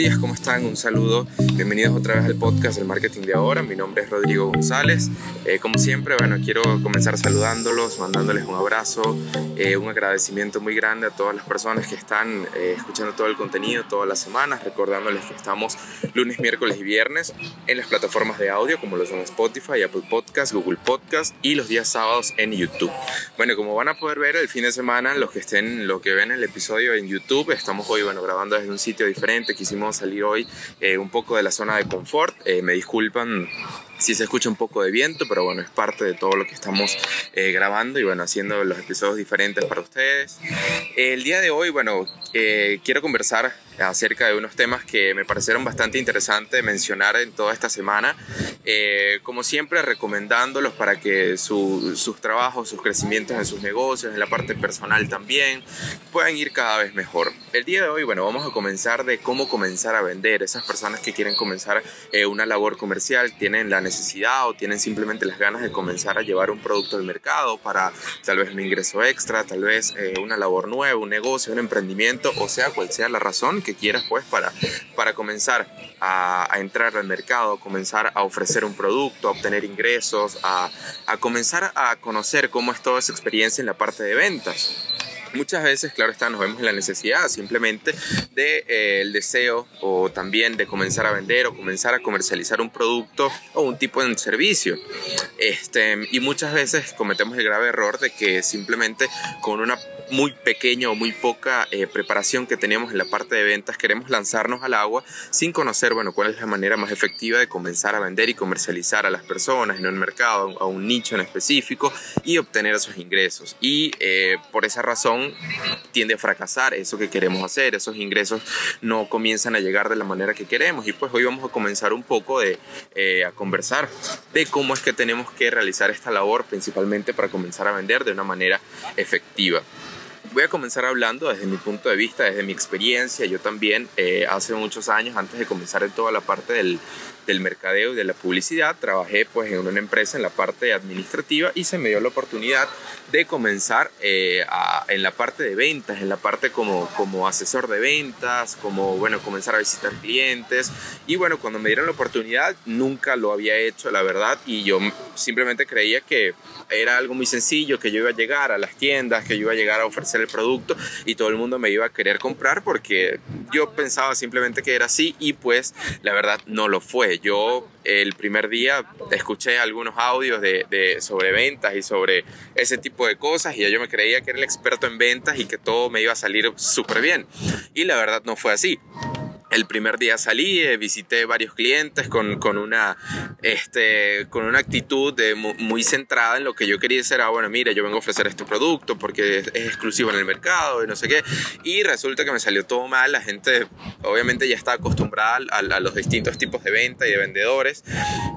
días, ¿cómo están? Un saludo. Bienvenidos otra vez al podcast del marketing de ahora. Mi nombre es Rodrigo González. Eh, como siempre, bueno, quiero comenzar saludándolos, mandándoles un abrazo, eh, un agradecimiento muy grande a todas las personas que están eh, escuchando todo el contenido todas las semanas, recordándoles que estamos lunes, miércoles y viernes en las plataformas de audio como lo son Spotify, Apple Podcast, Google Podcast y los días sábados en YouTube. Bueno, como van a poder ver el fin de semana, los que estén, lo que ven el episodio en YouTube, estamos hoy, bueno, grabando desde un sitio diferente, quisimos salir hoy eh, un poco de la zona de confort. Eh, me disculpan si se escucha un poco de viento, pero bueno, es parte de todo lo que estamos eh, grabando y bueno, haciendo los episodios diferentes para ustedes. El día de hoy, bueno, quiero conversar acerca de unos temas que me parecieron bastante interesantes mencionar en toda esta semana. Eh, como siempre, recomendándolos para que sus trabajos, sus crecimientos en sus negocios, en la parte personal también, puedan ir cada vez mejor. El día de hoy, bueno, vamos a comenzar de cómo comenzar a vender. Esas personas que quieren comenzar eh, una labor comercial, tienen la necesidad o tienen simplemente las ganas de comenzar a llevar un producto al mercado para tal vez un ingreso extra, tal vez eh, una labor nueva, un negocio, un emprendimiento, o sea, cual sea la razón que quieras pues para, para comenzar a, entrar al mercado, comenzar a ofrecer un producto, a obtener ingresos, a, a comenzar a conocer cómo es toda esa experiencia en la parte de ventas. Muchas veces, claro está, nos vemos en la necesidad simplemente del de, eh, el deseo o también de comenzar a vender o comenzar a comercializar un producto o un tipo de servicio. Este, y muchas veces cometemos el grave error de que simplemente con una muy pequeña o muy poca eh, preparación que teníamos en la parte de ventas, queremos lanzarnos al agua sin conocer, bueno, cuál es la manera más efectiva de comenzar a vender y comercializar a las personas en un mercado, a un nicho en específico y obtener esos ingresos. Y eh, por esa razón tiende a fracasar eso que queremos hacer, esos ingresos no comienzan a llegar de la manera que queremos. Y pues hoy vamos a comenzar un poco de, eh, a conversar de cómo es que tenemos que realizar esta labor, principalmente para comenzar a vender de una manera efectiva voy a comenzar hablando desde mi punto de vista, desde mi experiencia. Yo también eh, hace muchos años, antes de comenzar en toda la parte del, del mercadeo y de la publicidad, trabajé pues en una empresa en la parte administrativa y se me dio la oportunidad de comenzar eh, en la parte de ventas, en la parte como, como asesor de ventas, como bueno, comenzar a visitar clientes. Y bueno, cuando me dieron la oportunidad nunca lo había hecho, la verdad, y yo simplemente creía que era algo muy sencillo, que yo iba a llegar a las tiendas, que yo iba a llegar a ofrecer el producto y todo el mundo me iba a querer comprar porque yo pensaba simplemente que era así y pues la verdad no lo fue. Yo el primer día escuché algunos audios de, sobre ventas y sobre ese tipo de cosas y yo me creía que era el experto en ventas y que todo me iba a salir súper bien. Y la verdad no fue así. El primer día salí, eh, visité varios clientes con, con, una, este, con una actitud de muy, centrada en lo que yo quería hacer. Ah, bueno, mira, yo vengo a ofrecer este producto porque es, exclusivo en el mercado y no sé qué. Y resulta que me salió todo mal. La gente obviamente ya está acostumbrada a, los distintos tipos de venta y de vendedores.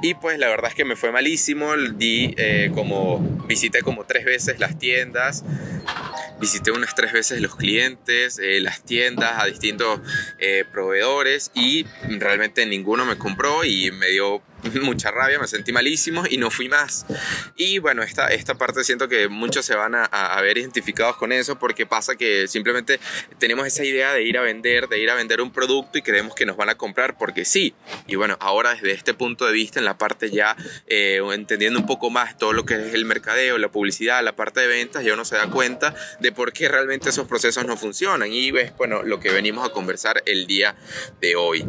Y pues la verdad es que me fue malísimo. Di eh, como, visité como tres veces las tiendas visité unas tres veces los clientes, eh, las tiendas, a distintos eh, proveedores y realmente ninguno me compró y me dio mucha rabia, me sentí malísimo y no fui más. Y bueno, esta, esta parte siento que muchos se van a, a, ver identificados con eso porque pasa que simplemente tenemos esa idea de ir a vender, de ir a vender un producto y creemos que nos van a comprar porque sí. Y bueno, ahora desde este punto de vista, en la parte ya eh, entendiendo un poco más todo lo que es el mercadeo, la publicidad, la parte de ventas, ya uno se da cuenta de por qué realmente esos procesos no funcionan. Y ves, bueno, lo que venimos a conversar el día de hoy.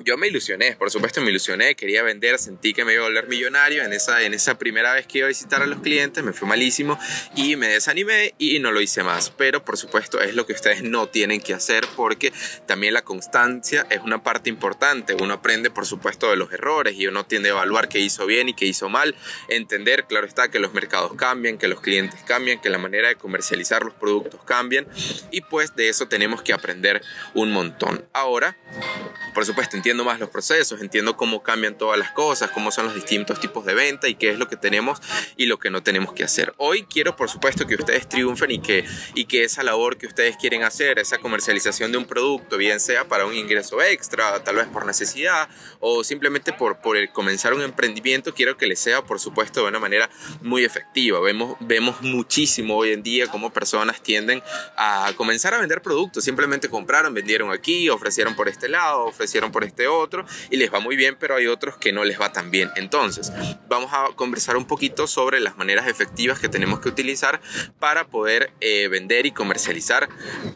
Yo me ilusioné, por supuesto me ilusioné, quería vender sentí que me iba a volver millonario. En esa, en esa primera vez que iba a visitar a los clientes me fue malísimo y me desanimé y no lo hice más. Pero por supuesto es lo que ustedes no tienen que hacer porque también la constancia es una parte importante. Uno aprende por supuesto de los errores y uno tiende a evaluar qué hizo bien y qué hizo mal. Entender, claro está, que los mercados cambian, que los clientes cambian, que la manera de comercializar los productos cambian y pues de eso tenemos que aprender un montón. Ahora por supuesto, entiendo más los procesos, entiendo cómo cambian todas las cosas, cómo son los distintos tipos de venta y qué es lo que tenemos y lo que no tenemos que hacer. Hoy quiero, por supuesto, que ustedes triunfen y que, y que esa labor que ustedes quieren hacer, esa comercialización de un producto, bien sea para un ingreso extra, tal vez por necesidad o simplemente por, por comenzar un emprendimiento, quiero que les sea, por supuesto, de una manera muy efectiva. Vemos, vemos muchísimo hoy en día cómo personas tienden a comenzar a vender productos. Simplemente compraron, vendieron aquí, ofrecieron por este lado, ofrecieron por este otro y les va muy bien, pero hay otros que no les va tan bien. Entonces, vamos a conversar un poquito sobre las maneras efectivas que tenemos que utilizar para poder eh, vender y comercializar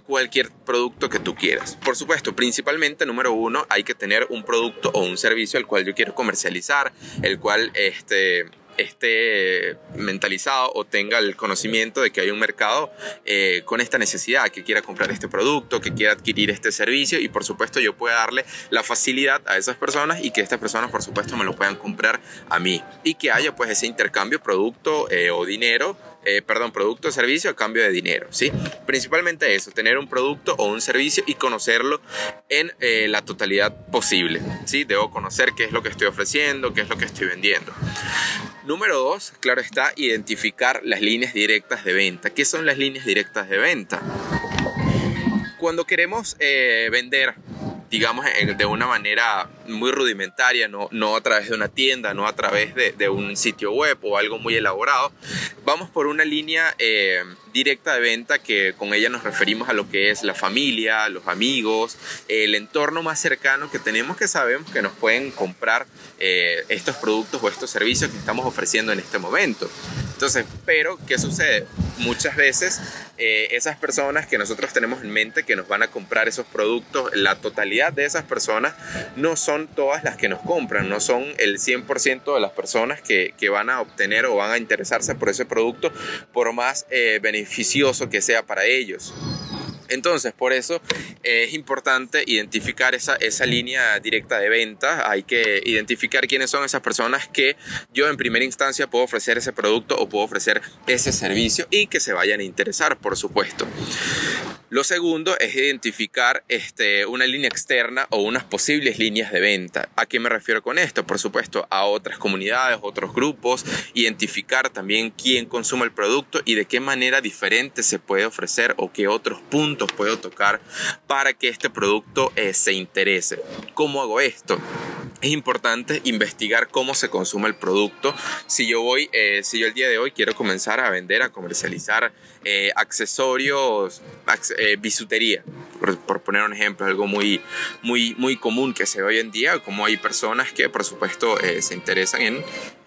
cualquier producto que tú quieras. Por supuesto, principalmente, número uno, hay que tener un producto o un servicio el cual yo quiero comercializar, el cual este, esté mentalizado o tenga el conocimiento de que hay un mercado eh, con esta necesidad, que quiera comprar este producto, que quiera adquirir este servicio y por supuesto yo pueda darle la facilidad a esas personas y que estas personas por supuesto me lo puedan comprar a mí. Y que haya pues ese intercambio producto eh, o dinero eh, perdón, producto o servicio a cambio de dinero, ¿sí? Principalmente eso, tener un producto o un servicio y conocerlo en la totalidad posible, ¿sí? Debo conocer qué es lo que estoy ofreciendo, qué es lo que estoy vendiendo. Número dos, claro está, identificar las líneas directas de venta. ¿Qué son las líneas directas de venta? Cuando queremos eh, vender digamos, de una manera muy rudimentaria, no, no a través de una tienda, no a través de, un sitio web o algo muy elaborado. Vamos por una línea eh, directa de venta que con ella nos referimos a lo que es la familia, los amigos, el entorno más cercano que tenemos que sabemos que nos pueden comprar eh, estos productos o estos servicios que estamos ofreciendo en este momento. Entonces, pero, ¿qué sucede? Muchas veces eh, esas personas que nosotros tenemos en mente que nos van a comprar esos productos, la totalidad de esas personas no son todas las que nos compran, no son el 100% de las personas que, que, van a obtener o van a interesarse por ese producto, por más eh, beneficioso que sea para ellos. Entonces, por eso eh, es importante identificar esa, esa línea directa de venta. Hay que identificar quiénes son esas personas que yo en primera instancia puedo ofrecer ese producto o puedo ofrecer ese servicio y que se vayan a interesar, por supuesto. Lo segundo es identificar este, una línea externa o unas posibles líneas de venta. ¿A qué me refiero con esto? Por supuesto, a otras comunidades, otros grupos, identificar también quién consume el producto y de qué manera diferente se puede ofrecer o qué otros puntos puedo tocar para que este producto eh, se interese. ¿Cómo hago esto? Es importante investigar cómo se consume el producto. Si yo voy, eh, si yo el día de hoy quiero comenzar a vender, a comercializar eh, accesorios, eh, bisutería, por, poner un ejemplo, algo muy, muy, muy común que se ve hoy en día, como hay personas que por supuesto eh, se interesan en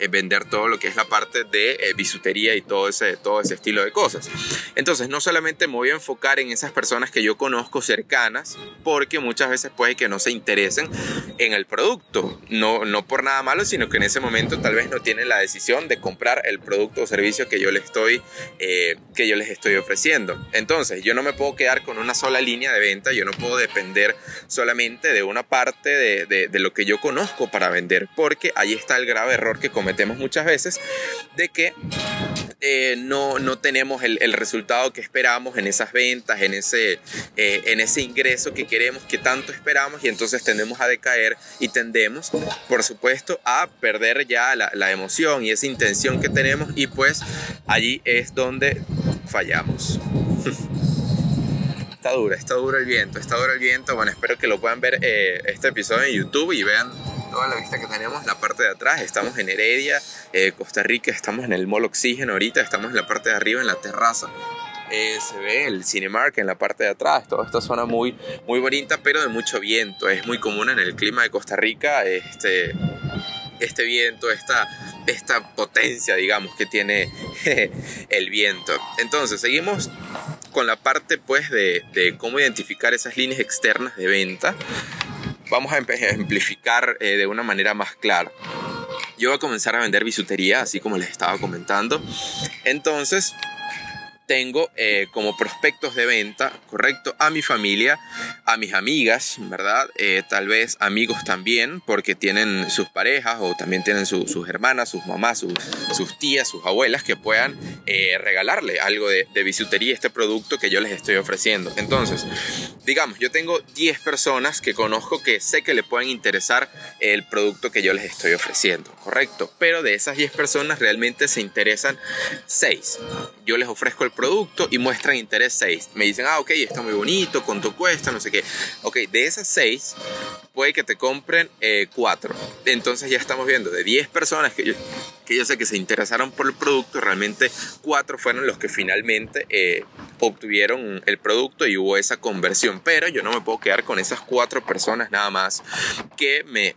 vender todo lo que es la parte de bisutería y todo ese, todo ese estilo de cosas. Entonces, no solamente me voy a enfocar en esas personas que yo conozco cercanas, porque muchas veces puede que no se interesen en el producto, no, no por nada malo, sino que en ese momento tal vez no tienen la decisión de comprar el producto o servicio que yo les estoy, que yo les estoy ofreciendo. Entonces, yo no me puedo quedar con una sola línea de venta, yo no puedo depender solamente de una parte de, lo que yo conozco para vender, porque ahí está el grave error que cometemos muchas veces de que eh, no, no tenemos el, resultado que esperamos en esas ventas, en ese, eh, en ese ingreso que queremos, que tanto esperamos, y entonces tendemos a decaer y tendemos, por supuesto, a perder ya la, la emoción y esa intención que tenemos, y pues allí es donde fallamos. está duro, está duro el viento, está duro el viento. Bueno, espero que lo puedan ver eh, este episodio en YouTube y vean toda la vista que tenemos, la parte de atrás. Estamos en Heredia, eh, Costa Rica, estamos en el Mall Oxígeno ahorita, estamos en la parte de arriba, en la terraza. Eh, se ve el Cinemark en la parte de atrás, toda esta zona muy, muy bonita, pero de mucho viento. Es muy común en el clima de Costa Rica este, este viento, esta esta potencia, digamos, que tiene el viento. Entonces, seguimos con la parte, pues, de, cómo identificar esas líneas externas de venta. Vamos a ejemplificar eh, de una manera más clara. Yo voy a comenzar a vender bisutería, así como les estaba comentando. Entonces, tengo eh, como prospectos de venta, ¿correcto? A mi familia, a mis amigas, ¿verdad? Eh, tal vez amigos también, porque tienen sus parejas o también tienen sus hermanas, sus mamás, sus tías, sus abuelas que puedan eh, regalarle algo de, de bisutería, este producto que yo les estoy ofreciendo. Entonces, digamos, yo tengo 10 personas que conozco que sé que le pueden interesar el producto que yo les estoy ofreciendo, ¿correcto? Pero de esas 10 personas realmente se interesan 6. Yo les ofrezco el producto y muestran interés 6. Me dicen, ah, ok, está muy bonito, cuánto cuesta, no sé qué. Ok, de esas 6 puede que te compren 4. Eh, Entonces ya estamos viendo de 10 personas que yo, que yo sé que se interesaron por el producto, realmente 4 fueron los que finalmente eh, obtuvieron el producto y hubo esa conversión. Pero yo no me puedo quedar con esas 4 personas nada más que me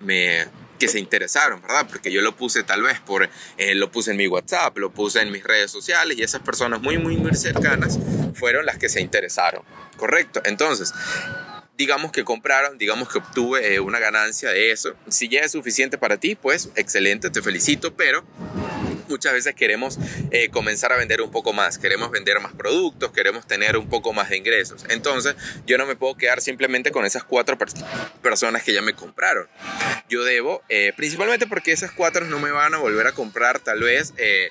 que se interesaron, ¿verdad? Porque yo lo puse tal vez por, eh, lo puse en mi WhatsApp, lo puse en mis redes sociales y esas personas muy, muy, muy cercanas fueron las que se interesaron, ¿correcto? Entonces, digamos que compraron, digamos que obtuve eh, una ganancia de eso. Si ya es suficiente para ti, pues excelente, te felicito, pero muchas veces queremos eh, comenzar a vender un poco más, queremos vender más productos, queremos tener un poco más de ingresos. Entonces, yo no me puedo quedar simplemente con esas cuatro personas que ya me compraron. Yo debo, eh, principalmente porque esas cuatro no me van a volver a comprar tal vez eh,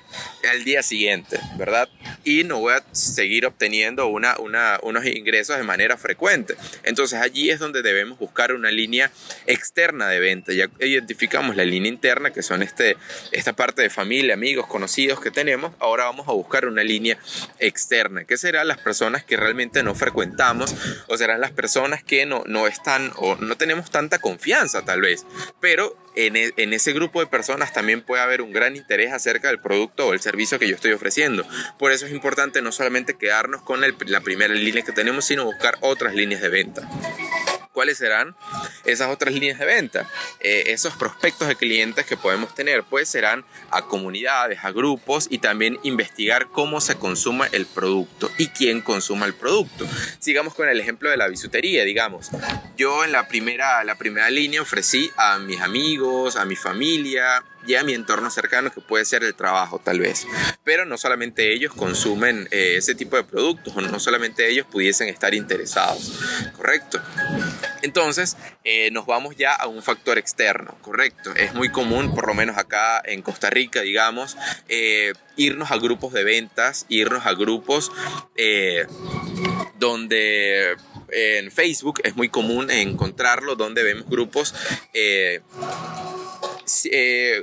al día siguiente, ¿verdad? Y no voy a seguir obteniendo una, una, unos ingresos de manera frecuente. Entonces, allí es donde debemos buscar una línea externa de venta. Ya identificamos la línea interna, que son este, esta parte de familia, amigos, conocidos que tenemos, ahora vamos a buscar una línea externa, que serán las personas que realmente no frecuentamos o serán las personas que no, no están o no tenemos tanta confianza tal vez, pero en, e, en, ese grupo de personas también puede haber un gran interés acerca del producto o el servicio que yo estoy ofreciendo. Por eso es importante no solamente quedarnos con el, la primera línea que tenemos, sino buscar otras líneas de venta. ¿Cuáles serán esas otras líneas de venta? Eh, esos prospectos de clientes que podemos tener, pues serán a comunidades, a grupos y también investigar cómo se consuma el producto y quién consuma el producto. Sigamos con el ejemplo de la bisutería, digamos. Yo en la primera, la primera línea ofrecí a mis amigos, a mi familia, y a mi entorno cercano que puede ser el trabajo tal vez. Pero no solamente ellos consumen eh, ese tipo de productos o no solamente ellos pudiesen estar interesados, ¿correcto? Entonces eh, nos vamos ya a un factor externo, ¿correcto? Es muy común, por lo menos acá en Costa Rica, digamos, eh, irnos a grupos de ventas, irnos a grupos donde en Facebook es muy común encontrarlo, donde vemos grupos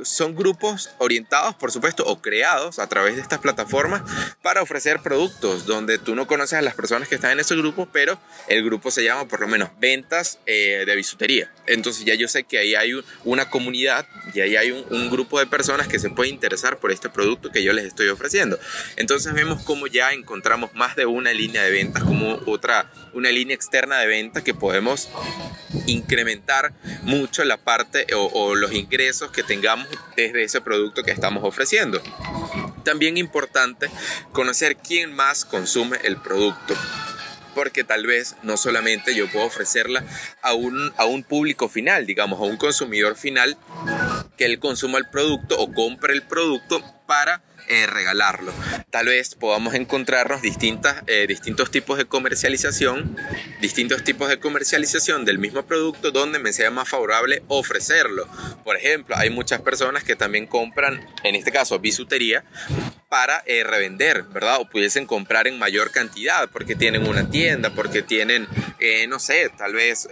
son grupos orientados, por supuesto, o creados a través de estas plataformas para ofrecer productos donde tú no conoces a las personas que están en ese grupo, pero el grupo se llama por lo menos ventas eh, de bisutería. Entonces ya yo sé que ahí hay una comunidad y ahí hay un, grupo de personas que se puede interesar por este producto que yo les estoy ofreciendo. Entonces vemos cómo ya encontramos más de una línea de ventas, como otra, una línea externa de venta que podemos incrementar mucho la parte o los ingresos que tengamos desde ese producto que estamos ofreciendo. También importante conocer quién más consume el producto porque tal vez no solamente yo puedo ofrecerla a un, a un público final, digamos, a un consumidor final que él consuma el producto o compre el producto para eh, regalarlo. Tal vez podamos encontrarnos distintas, eh, distintos tipos de comercialización, distintos tipos de comercialización del mismo producto donde me sea más favorable ofrecerlo. Por ejemplo, hay muchas personas que también compran, en este caso, bisutería para eh, revender, ¿verdad? O pudiesen comprar en mayor cantidad porque tienen una tienda, porque tienen, no sé, tal vez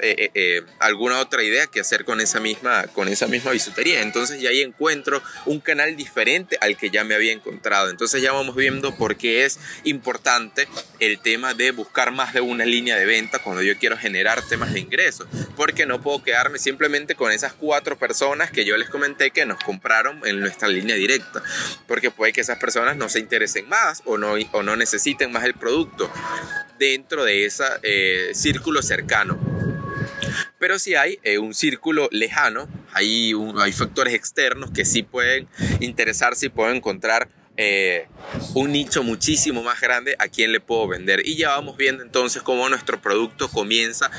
alguna otra idea que hacer con esa misma, con esa misma bisutería. Entonces ya ahí encuentro un canal diferente al que ya me había encontrado entonces ya vamos viendo por qué es importante el tema de buscar más de una línea de venta cuando yo quiero generar temas de ingresos, porque no puedo quedarme simplemente con esas cuatro personas que yo les comenté que nos compraron en nuestra línea directa, porque puede que esas personas no se interesen más o no, o no necesiten más el producto dentro de ese eh, círculo cercano. Pero si hay eh, un círculo lejano, hay, hay factores externos que sí pueden interesarse y pueden encontrar eh, un nicho muchísimo más grande a quien le puedo vender. Y ya vamos viendo entonces cómo nuestro producto comienza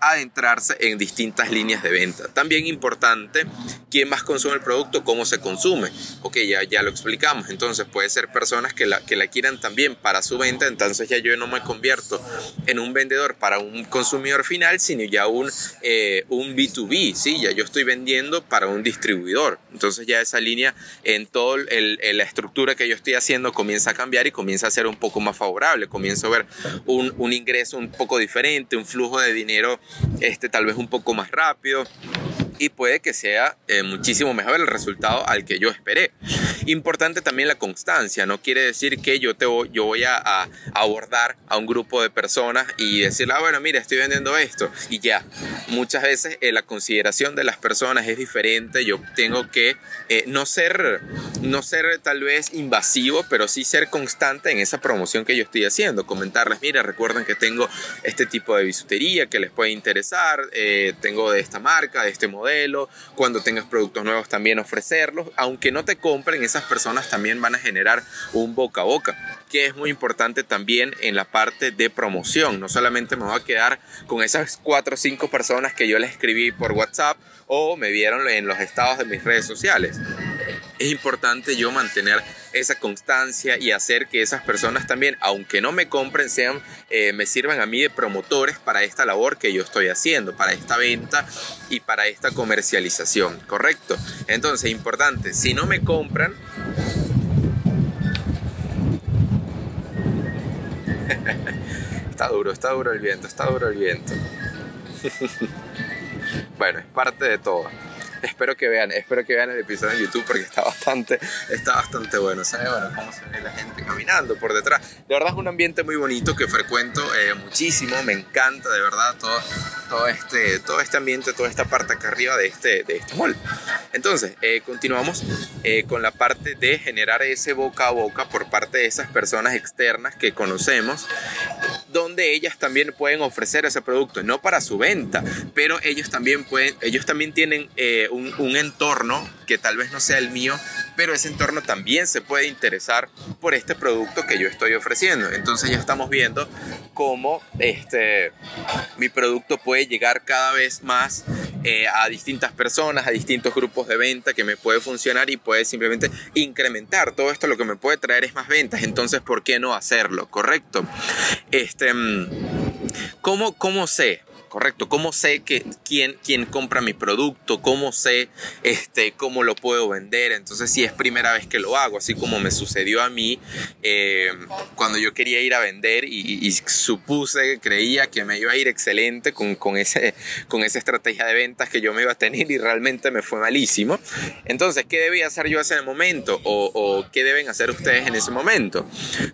a adentrarse en distintas líneas de venta. También importante, quién más consume el producto, cómo se consume. Ok, ya, ya lo explicamos. Entonces puede ser personas que la, que la quieran también para su venta. Entonces ya yo no me convierto en un vendedor para un consumidor final, sino ya un, eh, un B2B. ¿sí? Ya yo estoy vendiendo para un distribuidor. Entonces ya esa línea en toda la estructura que yo estoy haciendo comienza a cambiar y comienza a ser un poco más favorable. Comienzo a ver un, un ingreso un poco diferente, un flujo de dinero este, tal vez un poco más rápido y puede que sea eh, muchísimo mejor el resultado al que yo esperé. Importante también la constancia, no quiere decir que yo, te voy, yo voy a, abordar a un grupo de personas y decirle, ah, bueno, mira, estoy vendiendo esto y ya. Muchas veces eh, la consideración de las personas es diferente, yo tengo que eh, no, ser, no ser tal vez invasivo, pero sí ser constante en esa promoción que yo estoy haciendo, comentarles, mira, recuerden que tengo este tipo de bisutería que les puede interesar, tengo de esta marca, de este modelo, cuando tengas productos nuevos también ofrecerlos, aunque no te compren, esas personas también van a generar un boca a boca, que es muy importante también en la parte de promoción, no solamente me voy a quedar con esas cuatro o cinco personas que yo les escribí por WhatsApp o me vieron en los estados de mis redes sociales es importante yo mantener esa constancia y hacer que esas personas también, aunque no me compren, sean, eh, me sirvan a mí de promotores para esta labor que yo estoy haciendo, para esta venta y para esta comercialización, ¿correcto? Entonces, importante, si no me compran, está duro, está duro el viento, está duro el viento. bueno, es parte de todo espero que vean, espero que vean el episodio en YouTube porque está bastante, está bastante bueno. ¿Sabes? Bueno, cómo se ve la gente caminando por detrás. De verdad es un ambiente muy bonito que frecuento eh, muchísimo, me encanta de verdad todo, todo, este, todo este ambiente, toda esta parte acá arriba de este, de este mall. Entonces, eh, continuamos eh, con la parte de generar ese boca a boca por parte de esas personas externas que conocemos donde ellas también pueden ofrecer ese producto, no para su venta, pero ellos también pueden, ellos también tienen eh, un, un, entorno que tal vez no sea el mío, pero ese entorno también se puede interesar por este producto que yo estoy ofreciendo. Entonces ya estamos viendo cómo este, mi producto puede llegar cada vez más eh, a distintas personas, a distintos grupos de venta que me puede funcionar y puede simplemente incrementar. Todo esto lo que me puede traer es más ventas, entonces ¿por qué no hacerlo? ¿Correcto? Este, mm, ¿cómo, cómo sé? Correcto. ¿Cómo sé que quién, quién compra mi producto? ¿Cómo sé este, cómo lo puedo vender? Entonces, si es primera vez que lo hago, así como me sucedió a mí eh, cuando yo quería ir a vender y, supuse, creía que me iba a ir excelente con, con, ese, con esa estrategia de ventas que yo me iba a tener y realmente me fue malísimo. Entonces, ¿qué debía hacer yo en ese momento? ¿O, o qué deben hacer ustedes en ese momento?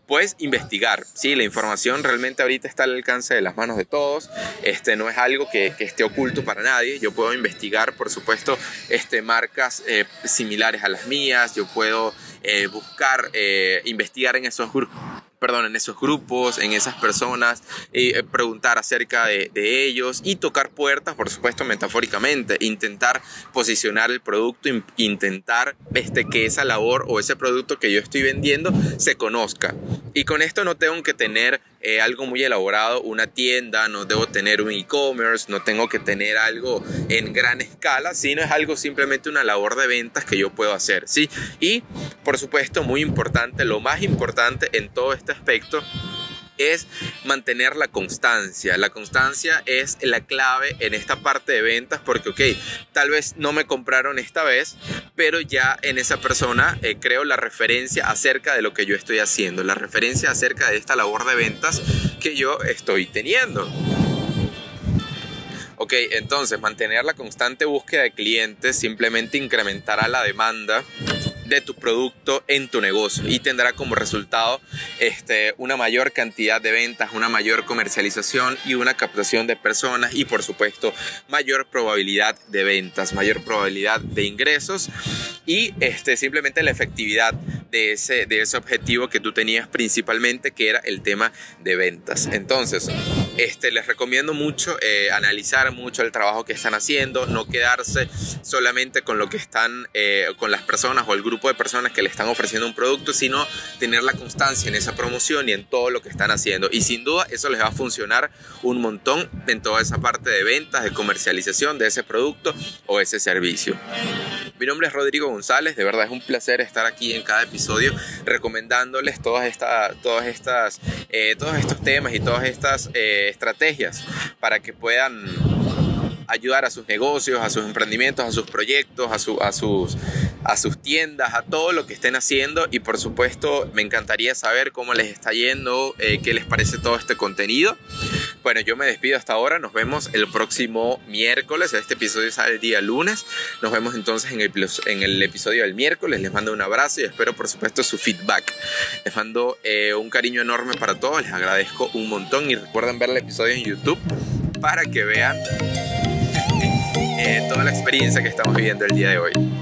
Pues investigar. Sí, la información realmente ahorita está al alcance de las manos de todos. Este, no es algo que, esté oculto para nadie. Yo puedo investigar, por supuesto, este, marcas eh, similares a las mías. Yo puedo eh, buscar, eh, investigar en esos grupos perdón, en esos grupos, en esas personas, y preguntar acerca de, ellos y tocar puertas, por supuesto, metafóricamente, intentar posicionar el producto, intentar este, que esa labor o ese producto que yo estoy vendiendo se conozca. Y con esto no tengo que tener eh, algo muy elaborado, una tienda, no debo tener un e-commerce, no tengo que tener algo en gran escala, sino es algo simplemente una labor de ventas que yo puedo hacer, ¿sí? Y por supuesto, muy importante, lo más importante en todo este aspecto es mantener la constancia. La constancia es la clave en esta parte de ventas porque, ok, tal vez no me compraron esta vez, pero ya en esa persona eh, creo la referencia acerca de lo que yo estoy haciendo, la referencia acerca de esta labor de ventas que yo estoy teniendo. Ok, entonces mantener la constante búsqueda de clientes simplemente incrementará la demanda de tu producto en tu negocio y tendrá como resultado este, una mayor cantidad de ventas, una mayor comercialización y una captación de personas y por supuesto mayor probabilidad de ventas, mayor probabilidad de ingresos y este, simplemente la efectividad de ese, de ese objetivo que tú tenías principalmente que era el tema de ventas. Entonces, este, les recomiendo mucho eh, analizar mucho el trabajo que están haciendo, no quedarse solamente con lo que están, eh, con las personas o el grupo de personas que le están ofreciendo un producto, sino tener la constancia en esa promoción y en todo lo que están haciendo. Y sin duda eso les va a funcionar un montón en toda esa parte de ventas, de comercialización de ese producto o ese servicio. Mi nombre es Rodrigo González, de verdad es un placer estar aquí en cada episodio recomendándoles todas, estas todas estas, eh, todos estos temas y todas estas estrategias para que puedan ayudar a sus negocios, a sus emprendimientos, a sus proyectos, a, a, sus, a sus tiendas, a todo lo que estén haciendo y por supuesto me encantaría saber cómo les está yendo, eh, qué les parece todo este contenido. Bueno, yo me despido hasta ahora, nos vemos el próximo miércoles, este episodio sale el día lunes, nos vemos entonces en el, episodio del miércoles, les mando un abrazo y espero por supuesto su feedback. Les mando eh, un cariño enorme para todos, les agradezco un montón y recuerden ver el episodio en YouTube para que vean eh, toda la experiencia que estamos viviendo el día de hoy.